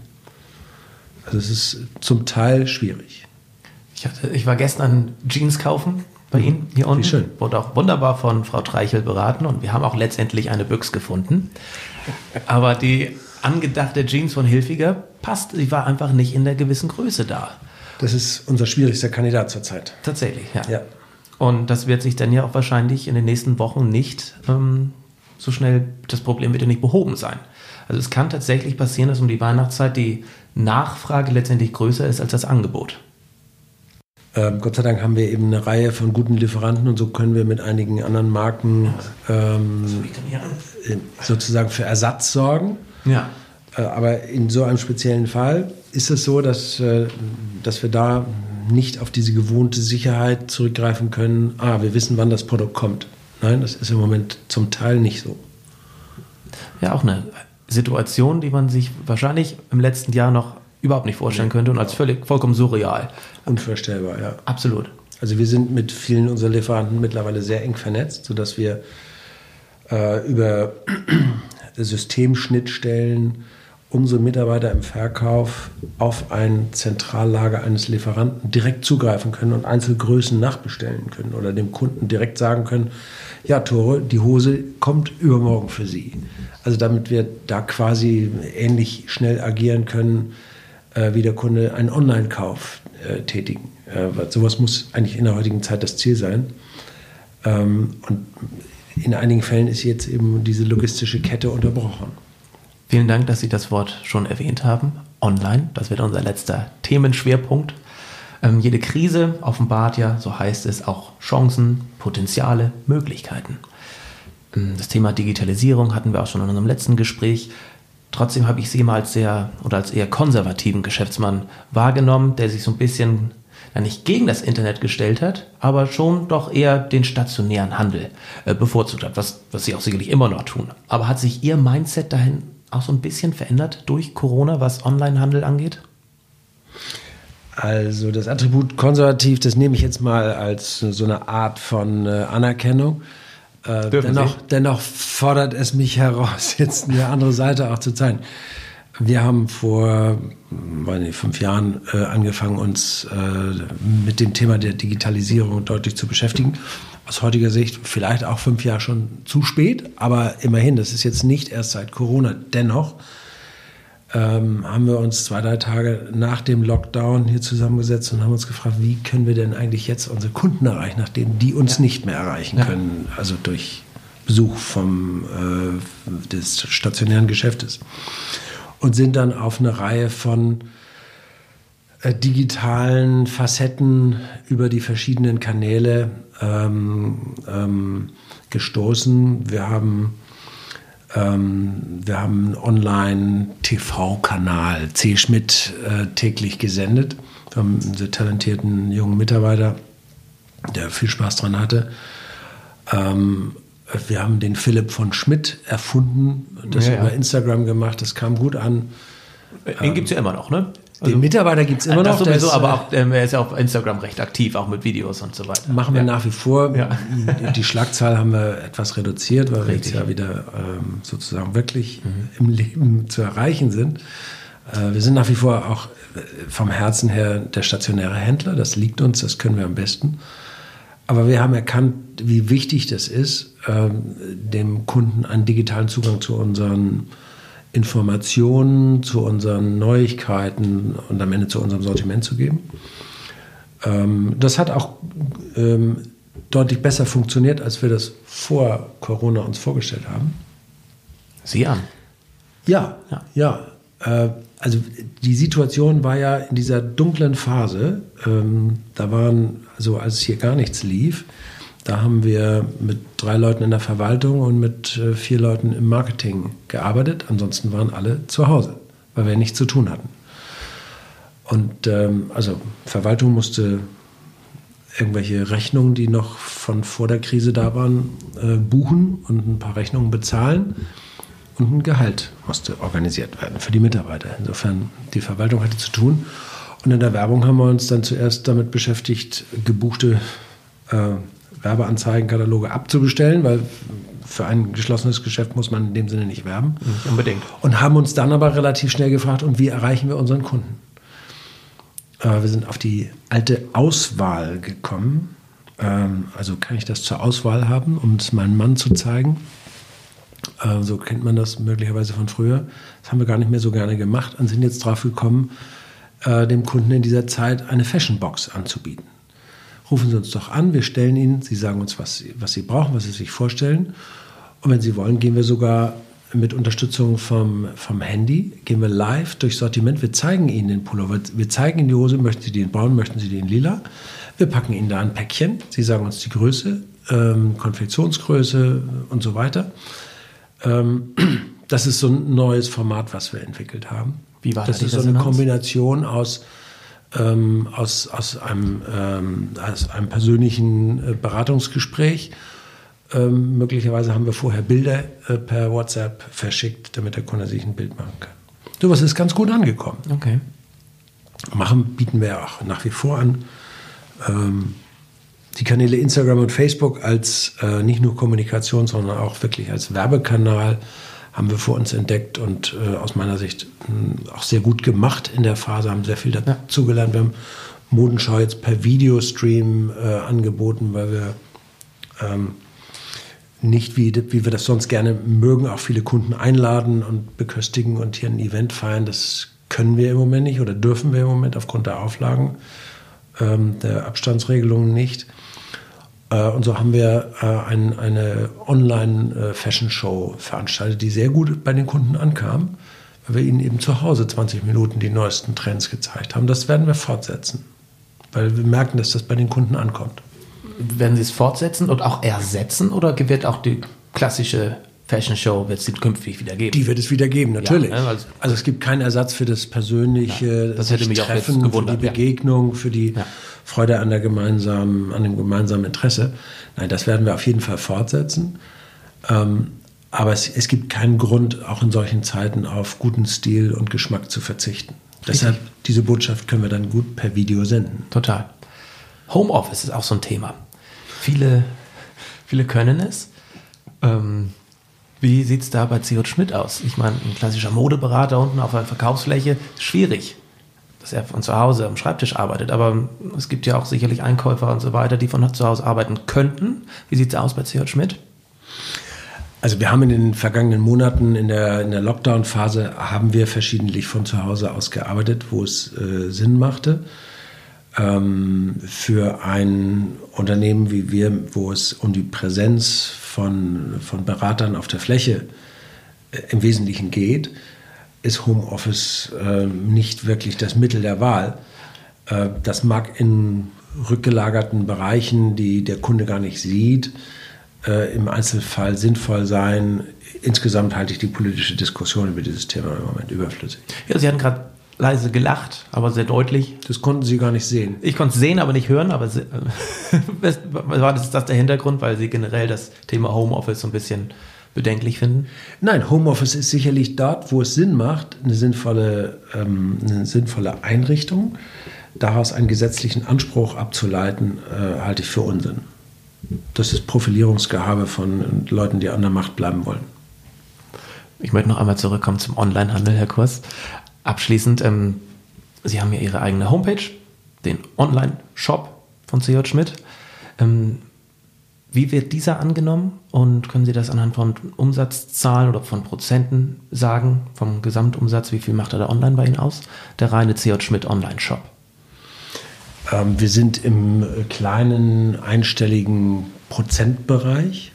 Also es ist zum Teil schwierig. Ich, hatte, ich war gestern Jeans kaufen bei mhm. Ihnen hier unten. Wie schön. Wurde auch wunderbar von Frau Treichel beraten und wir haben auch letztendlich eine Büchs gefunden. Aber die angedachte Jeans von Hilfiger passt, sie war einfach nicht in der gewissen Größe da. Das ist unser schwierigster Kandidat zurzeit. Tatsächlich, ja. ja. Und das wird sich dann ja auch wahrscheinlich in den nächsten Wochen nicht ähm, so schnell, das Problem wird ja nicht behoben sein. Also es kann tatsächlich passieren, dass um die Weihnachtszeit die Nachfrage letztendlich größer ist als das Angebot. Ähm, Gott sei Dank haben wir eben eine Reihe von guten Lieferanten und so können wir mit einigen anderen Marken ähm, äh, sozusagen für Ersatz sorgen. Ja. Äh, aber in so einem speziellen Fall ist es so, dass, äh, dass wir da nicht auf diese gewohnte Sicherheit zurückgreifen können. Ah, wir wissen, wann das Produkt kommt. Nein, das ist im Moment zum Teil nicht so. Ja, auch eine Situation, die man sich wahrscheinlich im letzten Jahr noch überhaupt nicht vorstellen könnte und als völlig vollkommen surreal. Unvorstellbar, ja. Absolut. Also wir sind mit vielen unserer Lieferanten mittlerweile sehr eng vernetzt, sodass wir äh, über *clears throat* Systemschnittstellen unsere Mitarbeiter im Verkauf auf ein Zentrallager eines Lieferanten direkt zugreifen können und Einzelgrößen nachbestellen können oder dem Kunden direkt sagen können, ja, Tore, die Hose kommt übermorgen für Sie. Also damit wir da quasi ähnlich schnell agieren können, äh, wie der Kunde einen Online-Kauf äh, tätigen. Äh, sowas muss eigentlich in der heutigen Zeit das Ziel sein. Ähm, und in einigen Fällen ist jetzt eben diese logistische Kette unterbrochen. Vielen Dank, dass Sie das Wort schon erwähnt haben. Online, das wird unser letzter Themenschwerpunkt. Ähm, jede Krise offenbart ja, so heißt es, auch Chancen, Potenziale, Möglichkeiten. Ähm, das Thema Digitalisierung hatten wir auch schon in unserem letzten Gespräch. Trotzdem habe ich Sie mal als sehr oder als eher konservativen Geschäftsmann wahrgenommen, der sich so ein bisschen ja nicht gegen das Internet gestellt hat, aber schon doch eher den stationären Handel äh, bevorzugt hat, was, was Sie auch sicherlich immer noch tun. Aber hat sich Ihr Mindset dahin auch so ein bisschen verändert durch Corona, was Onlinehandel angeht? Also das Attribut konservativ, das nehme ich jetzt mal als so eine Art von äh, Anerkennung. Äh, dennoch, dennoch, fordert es mich heraus, *laughs* jetzt eine andere Seite auch zu zeigen. Wir haben vor nicht, fünf Jahren äh, angefangen, uns äh, mit dem Thema der Digitalisierung deutlich zu beschäftigen. Aus heutiger Sicht vielleicht auch fünf Jahre schon zu spät, aber immerhin, das ist jetzt nicht erst seit Corona. Dennoch ähm, haben wir uns zwei, drei Tage nach dem Lockdown hier zusammengesetzt und haben uns gefragt, wie können wir denn eigentlich jetzt unsere Kunden erreichen, nachdem die uns ja. nicht mehr erreichen ja. können, also durch Besuch vom, äh, des stationären Geschäftes und sind dann auf eine Reihe von äh, digitalen Facetten über die verschiedenen Kanäle ähm, ähm, gestoßen. Wir haben, ähm, wir haben einen Online-TV-Kanal, C. Schmidt, äh, täglich gesendet. Wir haben einen sehr talentierten jungen Mitarbeiter, der viel Spaß dran hatte. Ähm, wir haben den Philipp von Schmidt erfunden, das ja, über ja. Instagram gemacht, das kam gut an. Den gibt es ja immer noch, ne? Also, den Mitarbeiter gibt es immer noch. sowieso, ist, aber äh, auch, ähm, er ist ja auf Instagram recht aktiv, auch mit Videos und so weiter. Machen wir ja. nach wie vor. Ja. Die Schlagzahl haben wir etwas reduziert, weil Richtig. wir jetzt ja wieder ähm, sozusagen wirklich mhm. im Leben zu erreichen sind. Äh, wir sind nach wie vor auch äh, vom Herzen her der stationäre Händler. Das liegt uns, das können wir am besten. Aber wir haben erkannt, wie wichtig das ist, ähm, dem Kunden einen digitalen Zugang zu unseren Informationen, zu unseren Neuigkeiten und am Ende zu unserem Sortiment zu geben. Ähm, das hat auch ähm, deutlich besser funktioniert, als wir das vor Corona uns vorgestellt haben. Sie an. Ja, ja. ja. Äh, also die Situation war ja in dieser dunklen Phase, ähm, da waren, also als hier gar nichts lief, da haben wir mit drei Leuten in der Verwaltung und mit äh, vier Leuten im Marketing gearbeitet. Ansonsten waren alle zu Hause, weil wir nichts zu tun hatten. Und ähm, also Verwaltung musste irgendwelche Rechnungen, die noch von vor der Krise da waren, äh, buchen und ein paar Rechnungen bezahlen. Und ein Gehalt musste organisiert werden für die Mitarbeiter. Insofern, die Verwaltung hatte zu tun. Und in der Werbung haben wir uns dann zuerst damit beschäftigt, gebuchte äh, Werbeanzeigenkataloge abzubestellen, weil für ein geschlossenes Geschäft muss man in dem Sinne nicht werben. Nicht unbedingt. Und haben uns dann aber relativ schnell gefragt, und wie erreichen wir unseren Kunden? Äh, wir sind auf die alte Auswahl gekommen. Ähm, also kann ich das zur Auswahl haben, um es meinem Mann zu zeigen. Äh, so kennt man das möglicherweise von früher. Das haben wir gar nicht mehr so gerne gemacht und sind jetzt drauf gekommen, äh, dem Kunden in dieser Zeit eine Fashionbox anzubieten. Rufen Sie uns doch an, wir stellen Ihnen, Sie sagen uns, was, was Sie brauchen, was Sie sich vorstellen. Und wenn Sie wollen, gehen wir sogar mit Unterstützung vom, vom Handy, gehen wir live durchs Sortiment. Wir zeigen Ihnen den Pullover, wir zeigen Ihnen die Hose, möchten Sie die in braun, möchten Sie die in lila. Wir packen Ihnen da ein Päckchen, Sie sagen uns die Größe, ähm, Konfektionsgröße und so weiter. Ähm, *clears throat* das ist so ein neues Format, was wir entwickelt haben. Wie war das? Das ist so eine Kombination aus, ähm, aus, aus, einem, ähm, aus einem persönlichen äh, Beratungsgespräch. Ähm, möglicherweise haben wir vorher Bilder äh, per WhatsApp verschickt, damit der Kunde sich ein Bild machen kann. Sowas ist ganz gut angekommen. Okay. Machen bieten wir auch nach wie vor an. Ähm, die Kanäle Instagram und Facebook als äh, nicht nur Kommunikation, sondern auch wirklich als Werbekanal haben wir vor uns entdeckt und äh, aus meiner Sicht mh, auch sehr gut gemacht in der Phase, haben sehr viel dazugelernt. Wir haben Modenschau jetzt per Videostream äh, angeboten, weil wir ähm, nicht, wie, wie wir das sonst gerne mögen, auch viele Kunden einladen und beköstigen und hier ein Event feiern. Das können wir im Moment nicht oder dürfen wir im Moment aufgrund der Auflagen ähm, der Abstandsregelungen nicht. Äh, und so haben wir äh, ein, eine Online-Fashion-Show veranstaltet, die sehr gut bei den Kunden ankam, weil wir ihnen eben zu Hause 20 Minuten die neuesten Trends gezeigt haben. Das werden wir fortsetzen, weil wir merken, dass das bei den Kunden ankommt. Werden Sie es fortsetzen und auch ersetzen oder wird auch die klassische Fashion Show wird es künftig wieder geben. Die wird es wieder geben, natürlich. Ja, ne, also, also, es gibt keinen Ersatz für das persönliche ja, das hätte mich Treffen, auch gewundert, für die Begegnung, ja. für die Freude an der gemeinsamen, an dem gemeinsamen Interesse. Nein, das werden wir auf jeden Fall fortsetzen. Ähm, aber es, es, gibt keinen Grund, auch in solchen Zeiten auf guten Stil und Geschmack zu verzichten. Deshalb, diese Botschaft können wir dann gut per Video senden. Total. Homeoffice ist auch so ein Thema. Viele, viele können es. Ähm, wie sieht es da bei C.J. Schmidt aus? Ich meine, ein klassischer Modeberater unten auf einer Verkaufsfläche, schwierig dass er von zu Hause am Schreibtisch arbeitet. Aber es gibt ja auch sicherlich Einkäufer und so weiter, die von zu Hause arbeiten könnten. Wie sieht es aus bei CJ Schmidt? Also wir haben in den vergangenen Monaten in der, in der Lockdown-Phase haben wir verschiedentlich von zu Hause aus gearbeitet, wo es äh, Sinn machte. Ähm, für ein Unternehmen wie wir, wo es um die Präsenz von, von Beratern auf der Fläche äh, im Wesentlichen geht, ist Homeoffice äh, nicht wirklich das Mittel der Wahl. Äh, das mag in rückgelagerten Bereichen, die der Kunde gar nicht sieht, äh, im Einzelfall sinnvoll sein. Insgesamt halte ich die politische Diskussion über dieses Thema im Moment überflüssig. Ja, Sie hatten gerade leise gelacht, aber sehr deutlich. Das konnten Sie gar nicht sehen. Ich konnte es sehen, aber nicht hören. Aber *laughs* war das, das der Hintergrund, weil Sie generell das Thema Homeoffice so ein bisschen bedenklich finden? Nein, Homeoffice ist sicherlich dort, wo es Sinn macht, eine sinnvolle, ähm, eine sinnvolle Einrichtung. Daraus einen gesetzlichen Anspruch abzuleiten, äh, halte ich für Unsinn. Das ist Profilierungsgehabe von Leuten, die an der Macht bleiben wollen. Ich möchte noch einmal zurückkommen zum Onlinehandel, Herr Kurs. Abschließend, ähm, Sie haben ja Ihre eigene Homepage, den Online-Shop von CJ Schmidt. Ähm, wie wird dieser angenommen und können Sie das anhand von Umsatzzahlen oder von Prozenten sagen, vom Gesamtumsatz, wie viel macht er da online bei Ihnen aus? Der reine CJ Schmidt Online-Shop. Ähm, wir sind im kleinen einstelligen Prozentbereich.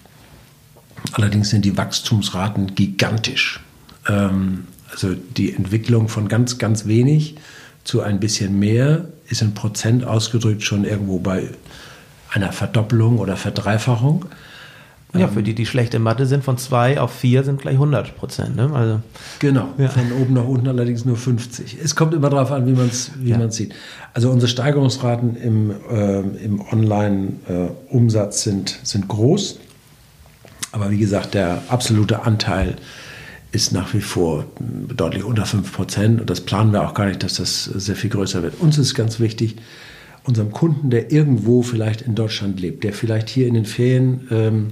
Allerdings sind die Wachstumsraten gigantisch. Ähm, also die Entwicklung von ganz, ganz wenig zu ein bisschen mehr ist in Prozent ausgedrückt schon irgendwo bei einer Verdoppelung oder Verdreifachung. Ja, ähm, für die, die schlechte Mathe sind, von 2 auf 4 sind gleich 100 Prozent. Ne? Also, genau, ja. von oben nach unten allerdings nur 50. Es kommt immer darauf an, wie man es wie ja. sieht. Also unsere Steigerungsraten im, äh, im Online-Umsatz äh, sind, sind groß. Aber wie gesagt, der absolute Anteil ist nach wie vor deutlich unter 5 Prozent. Und das planen wir auch gar nicht, dass das sehr viel größer wird. Uns ist ganz wichtig, unserem Kunden, der irgendwo vielleicht in Deutschland lebt, der vielleicht hier in den Ferien ähm,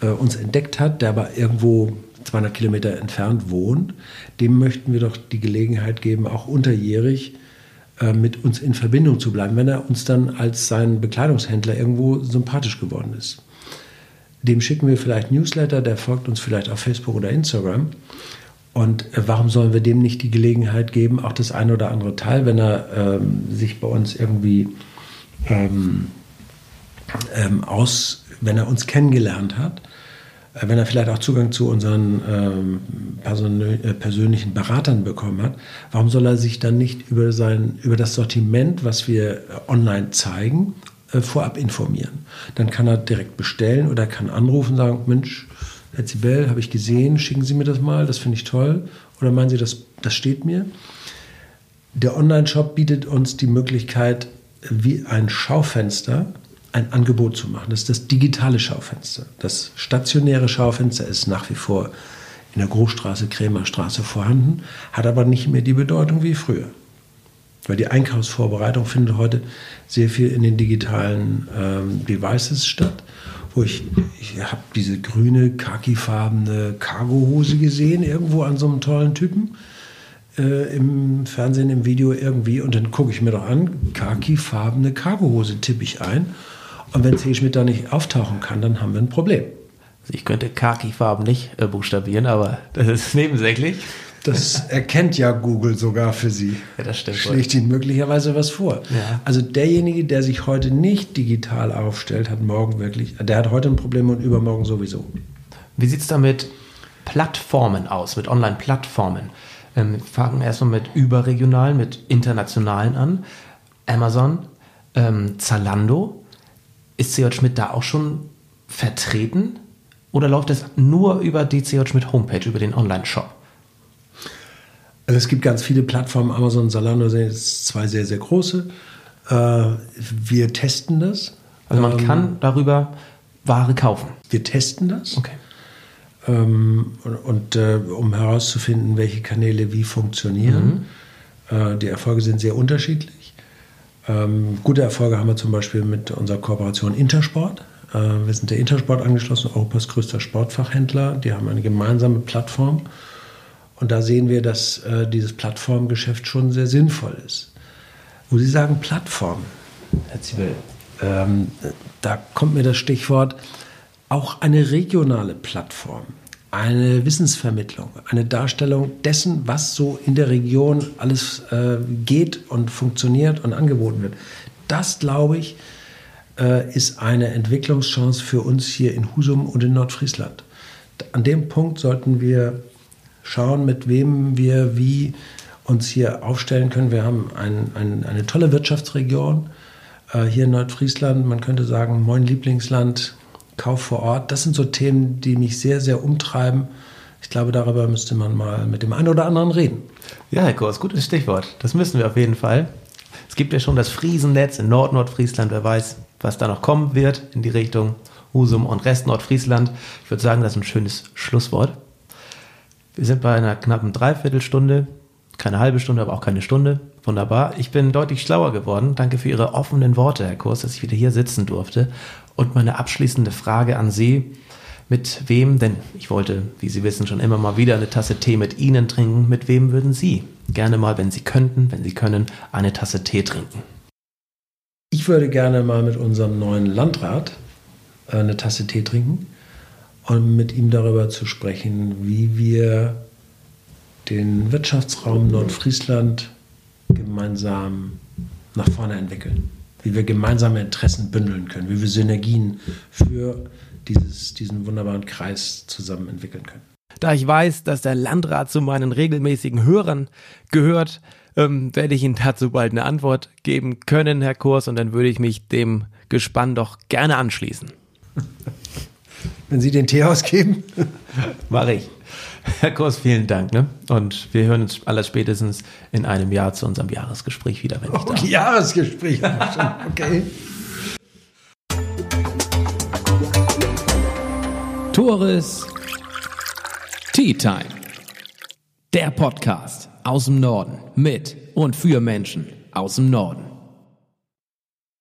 äh, uns entdeckt hat, der aber irgendwo 200 Kilometer entfernt wohnt, dem möchten wir doch die Gelegenheit geben, auch unterjährig äh, mit uns in Verbindung zu bleiben, wenn er uns dann als sein Bekleidungshändler irgendwo sympathisch geworden ist. Dem schicken wir vielleicht Newsletter, der folgt uns vielleicht auf Facebook oder Instagram. Und äh, warum sollen wir dem nicht die Gelegenheit geben, auch das eine oder andere Teil, wenn er ähm, sich bei uns irgendwie ähm, ähm, aus, wenn er uns kennengelernt hat, äh, wenn er vielleicht auch Zugang zu unseren ähm, äh, persönlichen Beratern bekommen hat, warum soll er sich dann nicht über, sein, über das Sortiment, was wir online zeigen, äh, vorab informieren? Dann kann er direkt bestellen oder kann anrufen und sagen, Mensch, Herr Zibel, habe ich gesehen, schicken Sie mir das mal, das finde ich toll. Oder meinen Sie, das, das steht mir? Der Online-Shop bietet uns die Möglichkeit, wie ein Schaufenster ein Angebot zu machen. Das ist das digitale Schaufenster. Das stationäre Schaufenster ist nach wie vor in der Großstraße, Krämerstraße vorhanden, hat aber nicht mehr die Bedeutung wie früher. Weil die Einkaufsvorbereitung findet heute sehr viel in den digitalen ähm, Devices statt wo ich, ich habe diese grüne, khakifarbene Cargohose gesehen, irgendwo an so einem tollen Typen. Äh, Im Fernsehen, im Video irgendwie. Und dann gucke ich mir doch an, khakifarbene Cargohose tippe ich ein. Und wenn C. Schmidt da nicht auftauchen kann, dann haben wir ein Problem. Ich könnte Khaki-Farben nicht äh, buchstabieren, aber das ist nebensächlich. Das erkennt ja Google sogar für Sie. Ja, das stimmt. Schlägt Ihnen möglicherweise was vor. Ja. Also derjenige, der sich heute nicht digital aufstellt, hat morgen wirklich, der hat heute ein Problem und übermorgen sowieso. Wie sieht es da mit Plattformen aus, mit Online-Plattformen? Ähm, wir fangen erstmal mit überregionalen, mit internationalen an. Amazon, ähm, Zalando. Ist CJ Schmidt da auch schon vertreten? Oder läuft es nur über die CJ Schmidt Homepage, über den Online-Shop? Also es gibt ganz viele Plattformen, Amazon und Zalando sind jetzt zwei sehr, sehr große. Äh, wir testen das. Also man ähm, kann darüber Ware kaufen. Wir testen das. Okay. Ähm, und, und äh, um herauszufinden, welche Kanäle wie funktionieren. Mhm. Äh, die Erfolge sind sehr unterschiedlich. Ähm, gute Erfolge haben wir zum Beispiel mit unserer Kooperation Intersport. Äh, wir sind der Intersport angeschlossen, Europas größter Sportfachhändler. Die haben eine gemeinsame Plattform und da sehen wir, dass äh, dieses Plattformgeschäft schon sehr sinnvoll ist. Wo Sie sagen Plattform, Herr Zibel, ähm, da kommt mir das Stichwort auch eine regionale Plattform, eine Wissensvermittlung, eine Darstellung dessen, was so in der Region alles äh, geht und funktioniert und angeboten wird. Das, glaube ich, äh, ist eine Entwicklungschance für uns hier in Husum und in Nordfriesland. An dem Punkt sollten wir schauen, mit wem wir wie uns hier aufstellen können. Wir haben ein, ein, eine tolle Wirtschaftsregion äh, hier in Nordfriesland. Man könnte sagen, mein Lieblingsland, Kauf vor Ort. Das sind so Themen, die mich sehr, sehr umtreiben. Ich glaube, darüber müsste man mal mit dem einen oder anderen reden. Ja, Herr Kurs, gutes Stichwort. Das müssen wir auf jeden Fall. Es gibt ja schon das Friesennetz in Nord-Nordfriesland. Wer weiß, was da noch kommen wird in die Richtung Husum und Rest Nordfriesland. Ich würde sagen, das ist ein schönes Schlusswort. Wir sind bei einer knappen Dreiviertelstunde, keine halbe Stunde, aber auch keine Stunde. Wunderbar. Ich bin deutlich schlauer geworden. Danke für Ihre offenen Worte, Herr Kurs, dass ich wieder hier sitzen durfte. Und meine abschließende Frage an Sie. Mit wem, denn ich wollte, wie Sie wissen, schon immer mal wieder eine Tasse Tee mit Ihnen trinken. Mit wem würden Sie gerne mal, wenn Sie könnten, wenn Sie können, eine Tasse Tee trinken? Ich würde gerne mal mit unserem neuen Landrat äh, eine Tasse Tee trinken und mit ihm darüber zu sprechen, wie wir den Wirtschaftsraum Nordfriesland gemeinsam nach vorne entwickeln, wie wir gemeinsame Interessen bündeln können, wie wir Synergien für dieses, diesen wunderbaren Kreis zusammen entwickeln können. Da ich weiß, dass der Landrat zu meinen regelmäßigen Hörern gehört, ähm, werde ich Ihnen dazu bald eine Antwort geben können, Herr Kurs, und dann würde ich mich dem Gespann doch gerne anschließen. *laughs* wenn Sie den Tee ausgeben. *laughs* Mache ich. Herr Kurs, vielen Dank. Ne? Und wir hören uns aller spätestens in einem Jahr zu unserem Jahresgespräch wieder, wenn ich *laughs* okay, da Jahresgespräch. Okay. Tores Tea Time. Der Podcast aus dem Norden mit und für Menschen aus dem Norden.